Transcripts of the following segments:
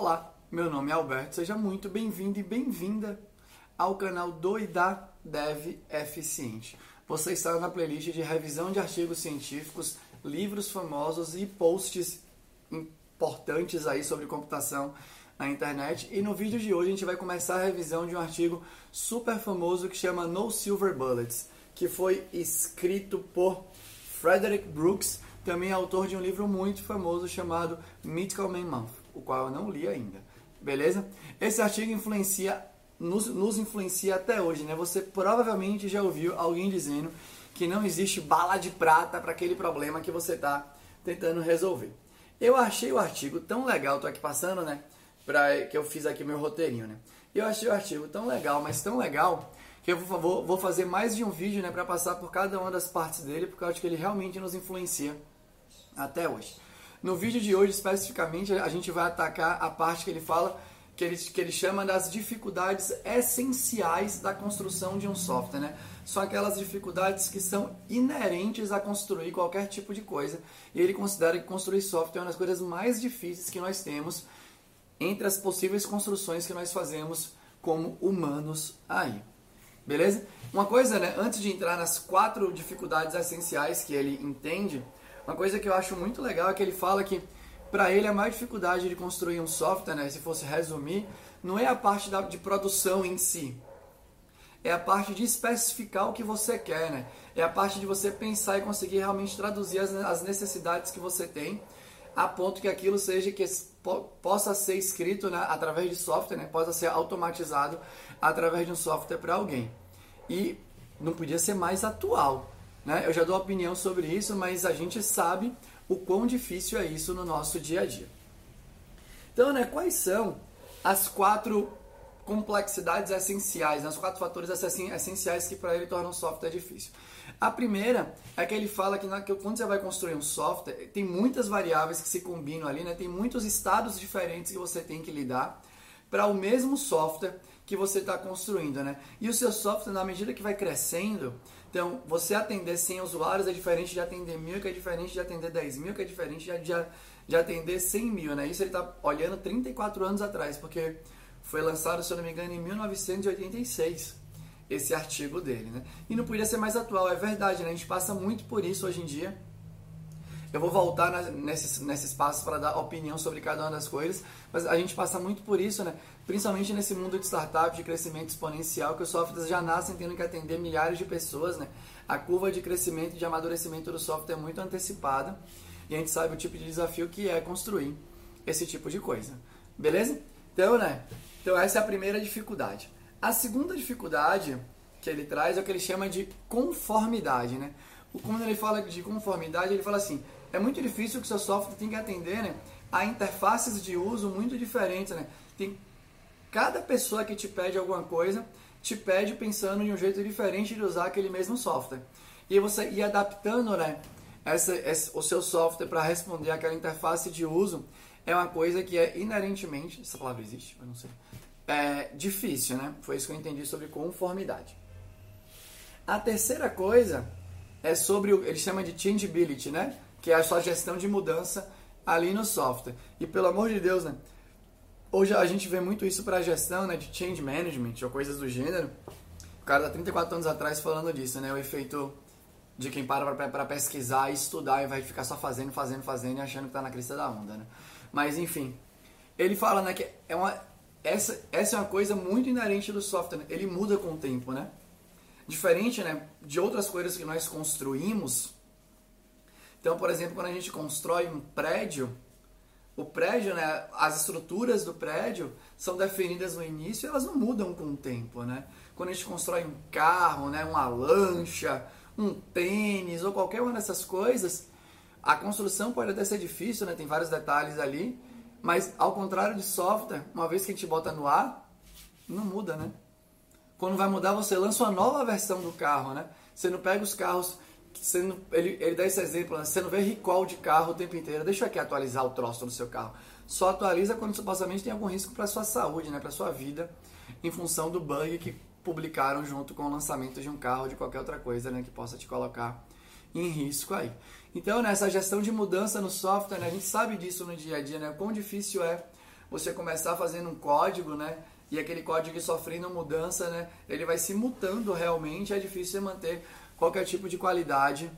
Olá, meu nome é Alberto, seja muito bem-vindo e bem-vinda ao canal Doida Dev Eficiente. Você está na playlist de revisão de artigos científicos, livros famosos e posts importantes aí sobre computação na internet. E no vídeo de hoje a gente vai começar a revisão de um artigo super famoso que chama No Silver Bullets, que foi escrito por Frederick Brooks, também autor de um livro muito famoso chamado Mythical Man Month, o qual eu não li ainda. Beleza? Esse artigo influencia nos, nos influencia até hoje, né? Você provavelmente já ouviu alguém dizendo que não existe bala de prata para aquele problema que você está tentando resolver. Eu achei o artigo tão legal, tô aqui passando, né? Pra, que eu fiz aqui meu roteirinho, né? Eu achei o artigo tão legal, mas tão legal, que eu vou, vou fazer mais de um vídeo, né? Para passar por cada uma das partes dele, porque eu acho que ele realmente nos influencia até hoje. No vídeo de hoje, especificamente, a gente vai atacar a parte que ele fala que ele, que ele chama das dificuldades essenciais da construção de um software, né? São aquelas dificuldades que são inerentes a construir qualquer tipo de coisa. E ele considera que construir software é uma das coisas mais difíceis que nós temos entre as possíveis construções que nós fazemos como humanos aí. Beleza? Uma coisa, né, antes de entrar nas quatro dificuldades essenciais que ele entende, uma coisa que eu acho muito legal é que ele fala que para ele a maior dificuldade de construir um software, né, se fosse resumir, não é a parte da, de produção em si. É a parte de especificar o que você quer, né? É a parte de você pensar e conseguir realmente traduzir as, as necessidades que você tem a ponto que aquilo seja que possa ser escrito né, através de software, né, possa ser automatizado através de um software para alguém. E não podia ser mais atual. Né? Eu já dou opinião sobre isso, mas a gente sabe o quão difícil é isso no nosso dia a dia. Então, né, quais são as quatro complexidades essenciais, né, os quatro fatores essenciais que para ele tornam o software difícil? A primeira é que ele fala que, na, que quando você vai construir um software, tem muitas variáveis que se combinam ali, né, tem muitos estados diferentes que você tem que lidar para o mesmo software que você está construindo, né? E o seu software, na medida que vai crescendo, então você atender 100 usuários é diferente de atender mil, que é diferente de atender 10 mil, que é diferente de, de, de atender 100 mil, né? Isso ele está olhando 34 anos atrás, porque foi lançado, se eu não me engano, em 1986 esse artigo dele, né? E não podia ser mais atual, é verdade, né? A gente passa muito por isso hoje em dia eu vou voltar na, nesses, nesses para dar opinião sobre cada uma das coisas, mas a gente passa muito por isso, né? principalmente nesse mundo de startup, de crescimento exponencial, que os softwares já nascem tendo que atender milhares de pessoas. Né? A curva de crescimento e de amadurecimento do software é muito antecipada e a gente sabe o tipo de desafio que é construir esse tipo de coisa. Beleza? Então, né? Então, essa é a primeira dificuldade. A segunda dificuldade que ele traz é o que ele chama de conformidade, né? Quando ele fala de conformidade, ele fala assim: é muito difícil que o seu software tenha que atender né, a interfaces de uso muito diferentes. Né? Tem, cada pessoa que te pede alguma coisa te pede pensando em um jeito diferente de usar aquele mesmo software. E você ir adaptando né, essa, o seu software para responder aquela interface de uso é uma coisa que é inerentemente, essa palavra existe? Eu não sei. É difícil, né? Foi isso que eu entendi sobre conformidade. A terceira coisa é sobre o ele chama de changeability, né? Que é a sua gestão de mudança ali no software. E pelo amor de Deus, né? Hoje a gente vê muito isso para gestão né, de change management ou coisas do gênero. O cara tá 34 anos atrás falando disso, né? O efeito de quem para para pesquisar e estudar e vai ficar só fazendo, fazendo, fazendo e achando que tá na crista da onda, né? Mas enfim, ele fala, né, que é uma essa, essa é uma coisa muito inerente do software, né? ele muda com o tempo, né? Diferente, né, de outras coisas que nós construímos, então, por exemplo, quando a gente constrói um prédio, o prédio, né, as estruturas do prédio são definidas no início e elas não mudam com o tempo, né? Quando a gente constrói um carro, né, uma lancha, um tênis ou qualquer uma dessas coisas, a construção pode até ser difícil, né? Tem vários detalhes ali, mas ao contrário de software, uma vez que a gente bota no ar, não muda, né? Quando vai mudar, você lança uma nova versão do carro, né? Você não pega os carros ele, ele dá esse exemplo, né? você não vê recall de carro o tempo inteiro. Deixa eu aqui atualizar o troço no seu carro. Só atualiza quando supostamente tem algum risco para sua saúde, né? para sua vida, em função do bug que publicaram junto com o lançamento de um carro ou de qualquer outra coisa né? que possa te colocar em risco aí. Então, nessa gestão de mudança no software, né? a gente sabe disso no dia a dia, né? o quão difícil é você começar fazendo um código, né? E aquele código sofrendo mudança, né? Ele vai se mutando realmente, é difícil manter qualquer tipo de qualidade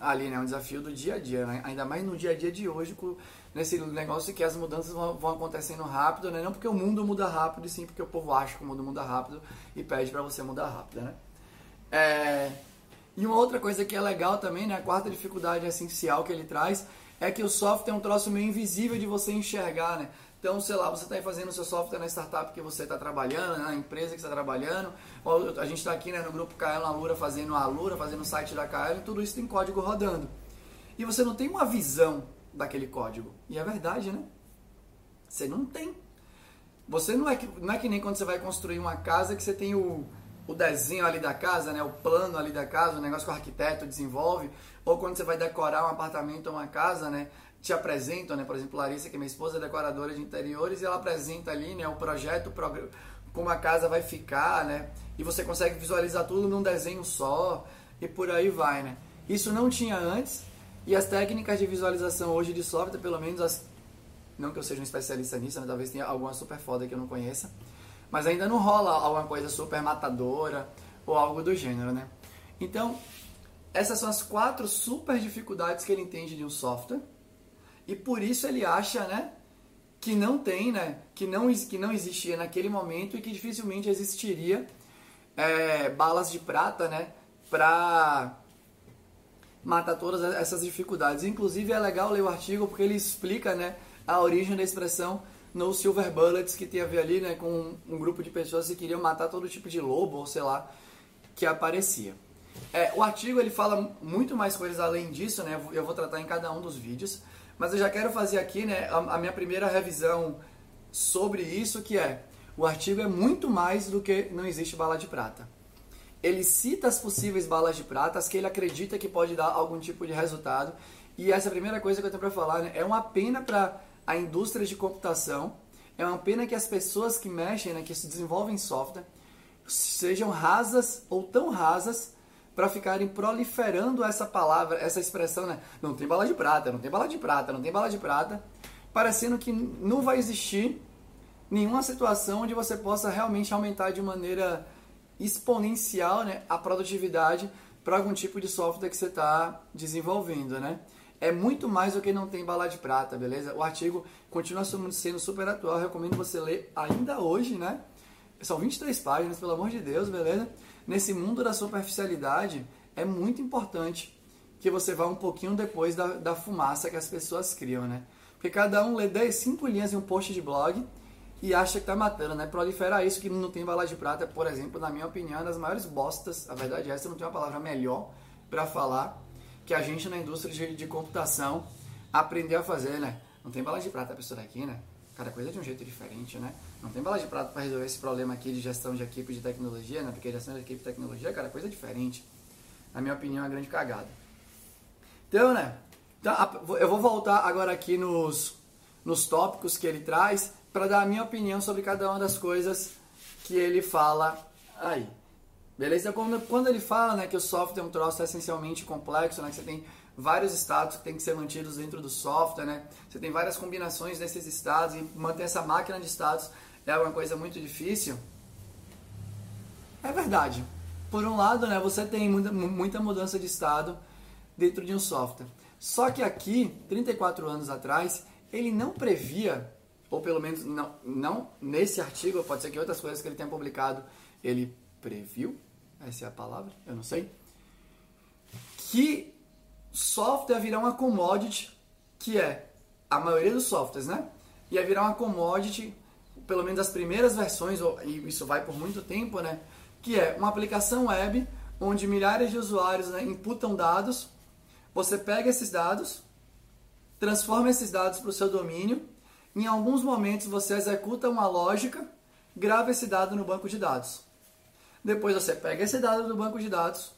ali, né? É um desafio do dia a dia, né? Ainda mais no dia a dia de hoje, com, nesse negócio que as mudanças vão, vão, acontecendo rápido, né? Não porque o mundo muda rápido, e sim porque o povo acha que o mundo muda rápido e pede para você mudar rápido, né? É... E uma outra coisa que é legal também, né? A quarta dificuldade essencial que ele traz é que o software é um troço meio invisível de você enxergar, né? Então, sei lá, você está fazendo o seu software na startup que você está trabalhando, na empresa que está trabalhando, a gente está aqui né, no grupo KL na Lura fazendo a Lura, fazendo o site da KL, tudo isso tem código rodando. E você não tem uma visão daquele código. E é verdade, né? Você não tem. Você não é que, não é que nem quando você vai construir uma casa que você tem o, o desenho ali da casa, né? o plano ali da casa, o negócio que o arquiteto desenvolve, ou quando você vai decorar um apartamento ou uma casa, né? te apresentam, né? Por exemplo, Larissa, que é minha esposa, é decoradora de interiores, e ela apresenta ali, né, o projeto, como a casa vai ficar, né? E você consegue visualizar tudo num desenho só e por aí vai, né? Isso não tinha antes e as técnicas de visualização hoje de software, pelo menos as não que eu seja um especialista nisso, né? talvez tenha alguma super foda que eu não conheça, mas ainda não rola alguma coisa super matadora ou algo do gênero, né? Então, essas são as quatro super dificuldades que ele entende de um software e por isso ele acha, né, que não tem, né, que não, que não existia naquele momento e que dificilmente existiria é, balas de prata, né, para matar todas essas dificuldades. Inclusive é legal ler o artigo porque ele explica, né, a origem da expressão no Silver Bullets que tem a ver ali, né, com um grupo de pessoas que queriam matar todo tipo de lobo ou sei lá que aparecia. É, o artigo ele fala muito mais coisas além disso, né? Eu vou tratar em cada um dos vídeos. Mas eu já quero fazer aqui né, a, a minha primeira revisão sobre isso, que é o artigo é muito mais do que não existe bala de prata. Ele cita as possíveis balas de prata, as que ele acredita que pode dar algum tipo de resultado. E essa é a primeira coisa que eu tenho para falar. Né? É uma pena para a indústria de computação, é uma pena que as pessoas que mexem, né, que se desenvolvem software, sejam rasas ou tão rasas para ficarem proliferando essa palavra, essa expressão, né? Não tem bala de prata, não tem bala de prata, não tem bala de prata, parecendo que não vai existir nenhuma situação onde você possa realmente aumentar de maneira exponencial né, a produtividade para algum tipo de software que você está desenvolvendo, né? É muito mais do que não tem bala de prata, beleza? O artigo continua sendo super atual, recomendo você ler ainda hoje, né? São 23 páginas, pelo amor de Deus, beleza? nesse mundo da superficialidade, é muito importante que você vá um pouquinho depois da, da fumaça que as pessoas criam, né? Porque cada um lê 10, 5 linhas em um post de blog e acha que tá matando, né? Proliferar isso que não tem bala de prata, por exemplo, na minha opinião, é das maiores bostas. A verdade é essa, não tem uma palavra melhor para falar que a gente na indústria de, de computação aprendeu a fazer, né? Não tem bala de prata a pessoa aqui, né? Cada coisa é de um jeito diferente, né? Não tem bala de prata para resolver esse problema aqui de gestão de equipe de tecnologia, né? Porque gestão de equipe de tecnologia, cara, coisa diferente. Na minha opinião, é uma grande cagada. Então, né? Então, eu vou voltar agora aqui nos, nos tópicos que ele traz para dar a minha opinião sobre cada uma das coisas que ele fala aí. Beleza? Quando, quando ele fala né, que o software é um troço essencialmente complexo, né, que você tem vários estados que tem que ser mantidos dentro do software, né? Você tem várias combinações desses estados e manter essa máquina de estados é uma coisa muito difícil. É verdade. Por um lado, né, você tem muita, muita mudança de estado dentro de um software. Só que aqui, 34 anos atrás, ele não previa, ou pelo menos não, não nesse artigo, pode ser que outras coisas que ele tenha publicado, ele previu, essa é a palavra, eu não sei, que software virar uma commodity, que é a maioria dos softwares, né? Ia virar uma commodity, pelo menos as primeiras versões, e isso vai por muito tempo, né? Que é uma aplicação web onde milhares de usuários né, imputam dados, você pega esses dados, transforma esses dados para o seu domínio, em alguns momentos você executa uma lógica, grava esse dado no banco de dados. Depois você pega esse dado do banco de dados,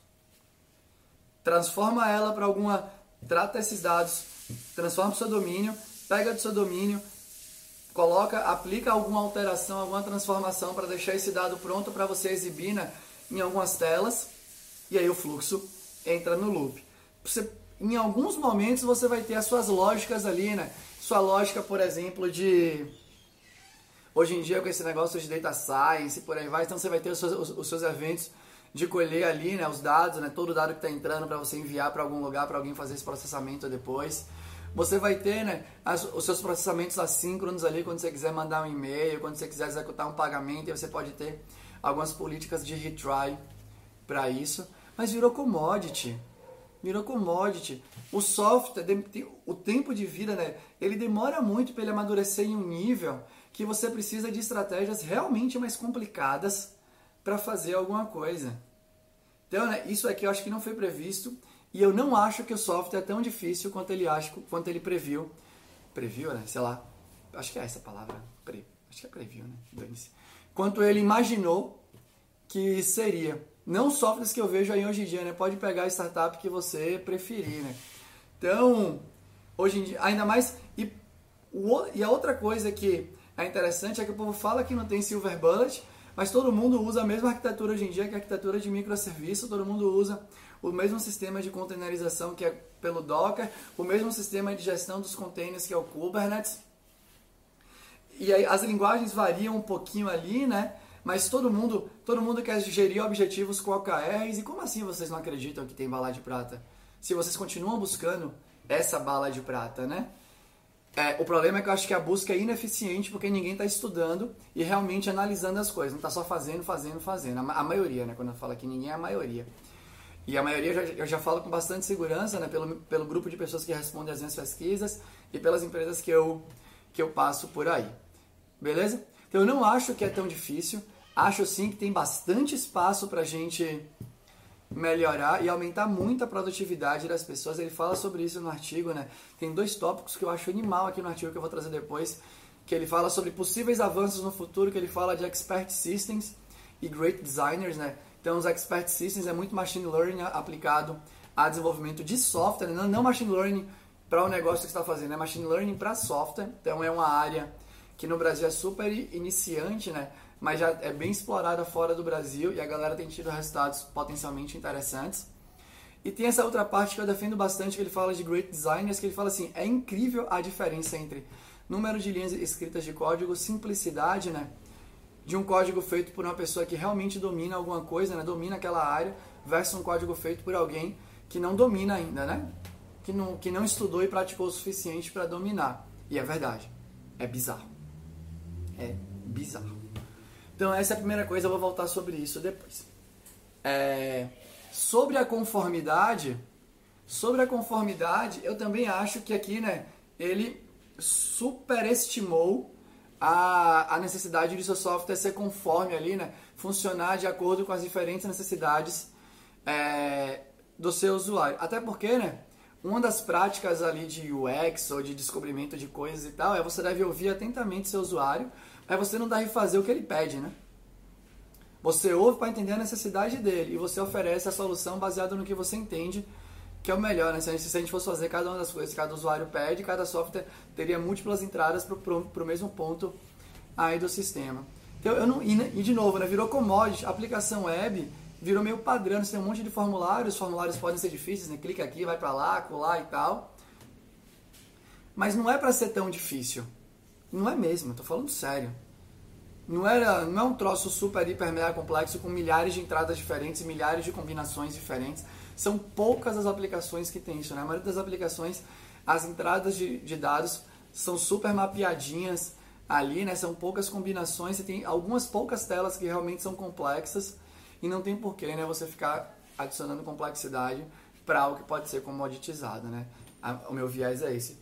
transforma ela para alguma. Trata esses dados, transforma o seu domínio, pega do seu domínio, coloca, aplica alguma alteração, alguma transformação para deixar esse dado pronto para você exibir né, em algumas telas, e aí o fluxo entra no loop. Você, em alguns momentos você vai ter as suas lógicas ali, né? Sua lógica, por exemplo, de Hoje em dia, com esse negócio de data science e por aí vai, então você vai ter os seus, os, os seus eventos de colher ali, né, os dados, né, todo dado que está entrando para você enviar para algum lugar, para alguém fazer esse processamento depois. Você vai ter né, as, os seus processamentos assíncronos ali quando você quiser mandar um e-mail, quando você quiser executar um pagamento, e você pode ter algumas políticas de retry para isso. Mas virou commodity. Virou commodity. O software, o tempo de vida, né, ele demora muito para ele amadurecer em um nível que você precisa de estratégias realmente mais complicadas para fazer alguma coisa. Então, né, isso aqui eu acho que não foi previsto e eu não acho que o software é tão difícil quanto ele acha, quanto ele previu. Previu, né? Sei lá. Acho que é essa palavra. Pre, acho que é previu, né? Dane-se. Quanto ele imaginou que seria. Não softwares que eu vejo aí hoje em dia, né? Pode pegar a startup que você preferir, né? Então, hoje em dia, ainda mais. E, o, e a outra coisa que é interessante é que o povo fala que não tem silver bullet, mas todo mundo usa a mesma arquitetura hoje em dia, que é a arquitetura de microserviço, todo mundo usa o mesmo sistema de containerização que é pelo Docker, o mesmo sistema de gestão dos containers que é o Kubernetes. E aí as linguagens variam um pouquinho ali, né? Mas todo mundo, todo mundo quer gerir objetivos com OKRs. E como assim vocês não acreditam que tem bala de prata? Se vocês continuam buscando essa bala de prata, né? É, o problema é que eu acho que a busca é ineficiente porque ninguém está estudando e realmente analisando as coisas. Não está só fazendo, fazendo, fazendo. A, maioria, né? Quando eu falo que ninguém é a maioria. E a maioria eu já, eu já falo com bastante segurança, né? Pelo, pelo grupo de pessoas que respondem às minhas pesquisas e pelas empresas que eu, que eu passo por aí. Beleza? Então eu não acho que é tão difícil. Acho sim que tem bastante espaço para a gente melhorar e aumentar muito a produtividade das pessoas. Ele fala sobre isso no artigo, né? Tem dois tópicos que eu acho animal aqui no artigo que eu vou trazer depois, que ele fala sobre possíveis avanços no futuro, que ele fala de expert systems e great designers, né? Então, os expert systems é muito machine learning aplicado a desenvolvimento de software, né? não machine learning para o negócio que está fazendo, é machine learning para software. Então, é uma área que no Brasil é super iniciante, né? mas já é bem explorada fora do Brasil e a galera tem tido resultados potencialmente interessantes. E tem essa outra parte que eu defendo bastante, que ele fala de great designers, que ele fala assim, é incrível a diferença entre número de linhas escritas de código, simplicidade, né? De um código feito por uma pessoa que realmente domina alguma coisa, né? Domina aquela área, versus um código feito por alguém que não domina ainda, né? Que não, que não estudou e praticou o suficiente para dominar. E é verdade. É bizarro. É bizarro. Então essa é a primeira coisa, eu vou voltar sobre isso depois. É, sobre a conformidade, sobre a conformidade, eu também acho que aqui, né, ele superestimou a, a necessidade de seu software ser conforme ali, né, funcionar de acordo com as diferentes necessidades é, do seu usuário. Até porque, né, uma das práticas ali de UX ou de descobrimento de coisas e tal é você deve ouvir atentamente seu usuário Aí você não deve fazer o que ele pede, né? Você ouve para entender a necessidade dele e você oferece a solução baseada no que você entende que é o melhor, né? Se a gente, se a gente fosse fazer cada uma das coisas cada usuário pede, cada software teria múltiplas entradas para o mesmo ponto aí do sistema. Então, eu não, e, e de novo, né? virou commodity, aplicação web virou meio padrão, você tem um monte de formulários, os formulários podem ser difíceis, né? clica aqui, vai para lá, colar e tal. Mas não é para ser tão difícil. Não é mesmo, eu tô falando sério. Não, era, não é um troço super, hiper, mega complexo com milhares de entradas diferentes, milhares de combinações diferentes. São poucas as aplicações que tem isso, né? A maioria das aplicações, as entradas de, de dados são super mapeadinhas ali, né? São poucas combinações, você tem algumas poucas telas que realmente são complexas e não tem porquê, né? Você ficar adicionando complexidade para algo que pode ser comoditizado, né? O meu viés é esse.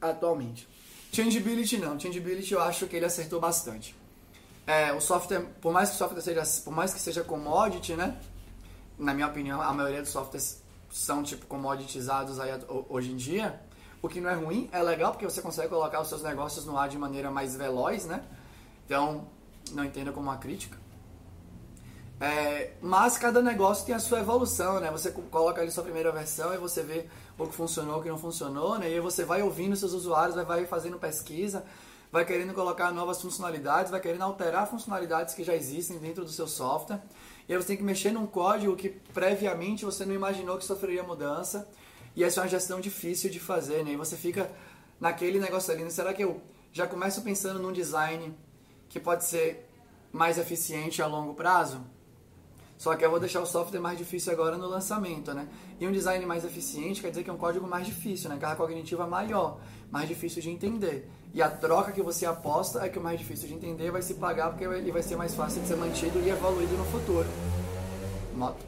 Atualmente. Changeability não. Changeability eu acho que ele acertou bastante. É, o software, por mais que o software seja, por mais que seja commodity, né? Na minha opinião, a maioria dos softwares são tipo commoditizados aí hoje em dia. O que não é ruim, é legal porque você consegue colocar os seus negócios no ar de maneira mais veloz, né? Então, não entenda como uma crítica. É, mas cada negócio tem a sua evolução, né? Você coloca ali sua primeira versão e você vê o que funcionou, o que não funcionou, né? E aí você vai ouvindo seus usuários, vai, vai fazendo pesquisa, vai querendo colocar novas funcionalidades, vai querendo alterar funcionalidades que já existem dentro do seu software. E aí você tem que mexer num código que previamente você não imaginou que sofreria mudança. E essa é uma gestão difícil de fazer, né? E você fica naquele negócio ali, né? será que eu já começo pensando num design que pode ser mais eficiente a longo prazo. Só que eu vou deixar o software mais difícil agora no lançamento, né? E um design mais eficiente quer dizer que é um código mais difícil, né? Carga cognitiva maior, mais difícil de entender. E a troca que você aposta é que o mais difícil de entender vai se pagar porque ele vai ser mais fácil de ser mantido e evoluído no futuro. Moto.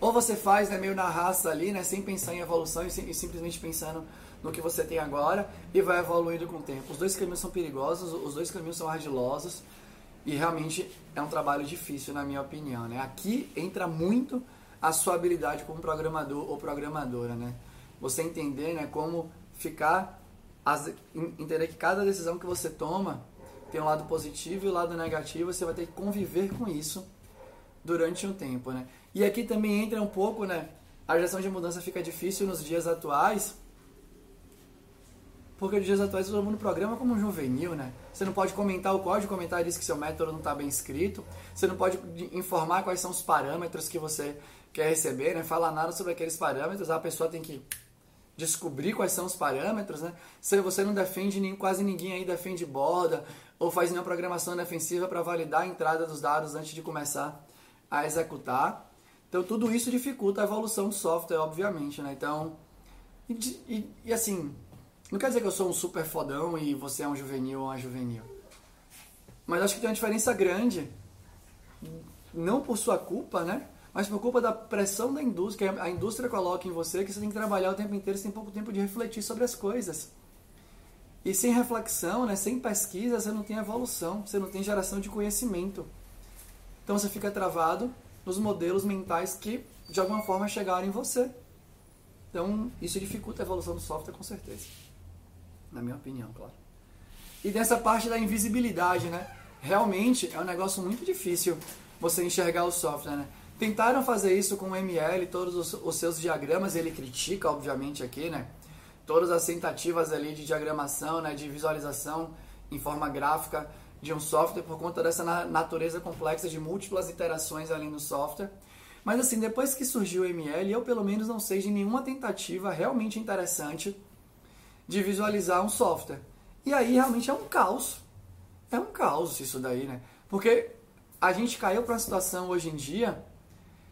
Ou você faz né, meio na raça ali, né, sem pensar em evolução e, e simplesmente pensando no que você tem agora e vai evoluindo com o tempo. Os dois caminhos são perigosos, os dois caminhos são ardilosos e realmente é um trabalho difícil, na minha opinião. Né? Aqui entra muito a sua habilidade como programador ou programadora. Né? Você entender né, como ficar, entender que cada decisão que você toma tem um lado positivo e um lado negativo, você vai ter que conviver com isso durante um tempo. Né? E aqui também entra um pouco, né, a gestão de mudança fica difícil nos dias atuais, porque nos dias atuais todo mundo programa como um juvenil, né? Você não pode comentar o código, comentar diz que seu método não está bem escrito. Você não pode informar quais são os parâmetros que você quer receber, né? Falar nada sobre aqueles parâmetros. A pessoa tem que descobrir quais são os parâmetros, né? Se você não defende, nem, quase ninguém aí defende borda ou faz nenhuma programação defensiva para validar a entrada dos dados antes de começar a executar. Então tudo isso dificulta a evolução do software, obviamente, né? Então, e, e, e assim, não quer dizer que eu sou um super fodão e você é um juvenil ou uma juvenil. Mas acho que tem uma diferença grande. Não por sua culpa, né? Mas por culpa da pressão da indústria, que a indústria coloca em você, que você tem que trabalhar o tempo inteiro, você tem pouco tempo de refletir sobre as coisas. E sem reflexão, né, sem pesquisa, você não tem evolução, você não tem geração de conhecimento. Então você fica travado nos modelos mentais que de alguma forma chegaram em você. Então isso dificulta a evolução do software com certeza na minha opinião, claro. E dessa parte da invisibilidade, né? Realmente é um negócio muito difícil você enxergar o software, né? Tentaram fazer isso com o ML, todos os, os seus diagramas, ele critica, obviamente, aqui, né? Todas as tentativas ali de diagramação, né? De visualização em forma gráfica de um software por conta dessa natureza complexa de múltiplas interações ali no software. Mas assim, depois que surgiu o ML, eu pelo menos não sei de nenhuma tentativa realmente interessante de visualizar um software. E aí realmente é um caos. É um caos isso daí, né? Porque a gente caiu para uma situação hoje em dia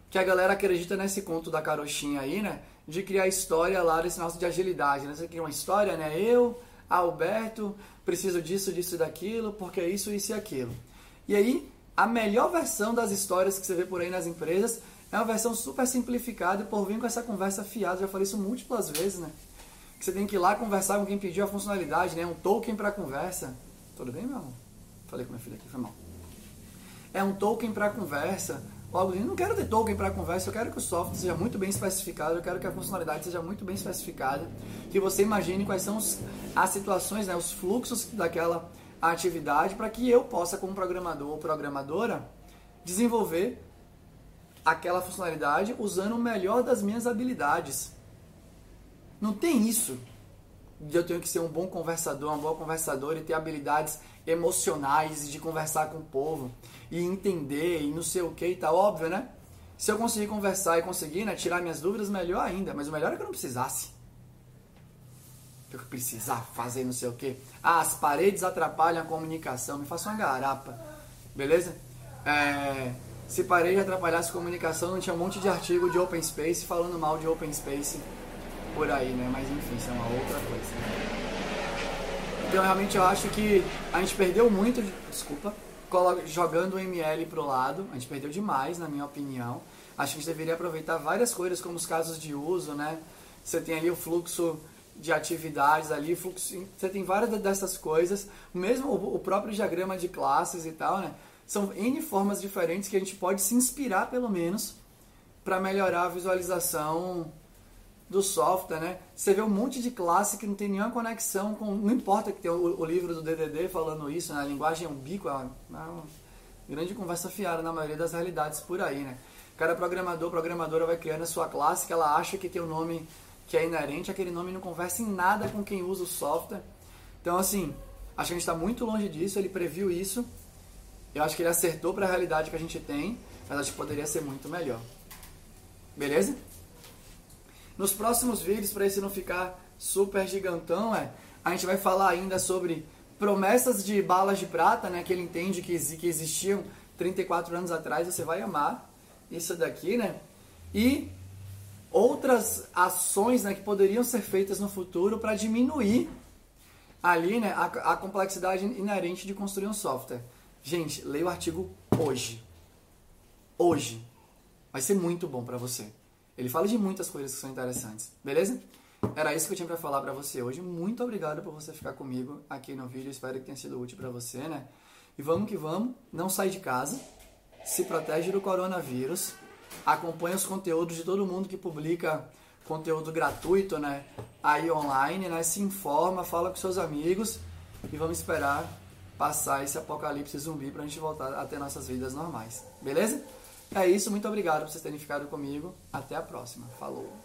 que a galera acredita nesse conto da carochinha aí, né? De criar história lá desse nosso de agilidade, né? Você cria uma história, né? Eu, Alberto, preciso disso, disso e daquilo, porque é isso, isso e aquilo. E aí, a melhor versão das histórias que você vê por aí nas empresas é uma versão super simplificada e por vir com essa conversa fiada, já falei isso múltiplas vezes, né? Que você tem que ir lá conversar com quem pediu a funcionalidade, né? Um token para conversa. Tudo bem, meu amor? Falei com minha filha aqui, foi mal. É um token para conversa. Logo, eu não quero ter token para conversa, eu quero que o software seja muito bem especificado, eu quero que a funcionalidade seja muito bem especificada, que você imagine quais são os, as situações, né, os fluxos daquela atividade, para que eu possa, como programador ou programadora, desenvolver aquela funcionalidade usando o melhor das minhas habilidades. Não tem isso eu tenho que ser um bom conversador, uma boa conversadora e ter habilidades emocionais de conversar com o povo e entender e não sei o que e tal, óbvio, né? Se eu conseguir conversar e conseguir né, tirar minhas dúvidas, melhor ainda. Mas o melhor é que eu não precisasse. Eu precisar fazer não sei o que. Ah, as paredes atrapalham a comunicação. Me faça uma garapa. Beleza? É, se parede atrapalhasse a comunicação, não tinha um monte de artigo de open space falando mal de open space por aí, né? Mas enfim, isso é uma outra coisa. Então realmente eu acho que a gente perdeu muito, desculpa, jogando o ML pro lado, a gente perdeu demais, na minha opinião. Acho que a gente deveria aproveitar várias coisas, como os casos de uso, né? Você tem ali o fluxo de atividades ali, fluxo, você tem várias dessas coisas, mesmo o próprio diagrama de classes e tal, né? São N formas diferentes que a gente pode se inspirar, pelo menos, para melhorar a visualização do software, né? Você vê um monte de classe que não tem nenhuma conexão com. Não importa que tem o, o livro do DDD falando isso, né? A linguagem é ubíqua, é uma grande conversa fiada na maioria das realidades por aí, né? Cada programador, programadora vai criando a sua classe que ela acha que tem um nome que é inerente, aquele nome não conversa em nada com quem usa o software. Então, assim, acho que a gente está muito longe disso, ele previu isso. Eu acho que ele acertou para a realidade que a gente tem, mas acho que poderia ser muito melhor. Beleza? Nos próximos vídeos, para esse não ficar super gigantão, é, A gente vai falar ainda sobre promessas de balas de prata, né? Que ele entende que, que existiam 34 anos atrás. Você vai amar isso daqui, né? E outras ações né, que poderiam ser feitas no futuro para diminuir ali né, a, a complexidade inerente de construir um software. Gente, leia o artigo hoje. Hoje. Vai ser muito bom para você. Ele fala de muitas coisas que são interessantes. Beleza? Era isso que eu tinha para falar para você hoje. Muito obrigado por você ficar comigo aqui no vídeo. Espero que tenha sido útil para você, né? E vamos que vamos. Não sai de casa. Se protege do coronavírus. Acompanhe os conteúdos de todo mundo que publica conteúdo gratuito, né? Aí online, né? Se informa, fala com seus amigos e vamos esperar passar esse apocalipse zumbi pra gente voltar a ter nossas vidas normais. Beleza? É isso, muito obrigado por vocês terem ficado comigo. Até a próxima. Falou!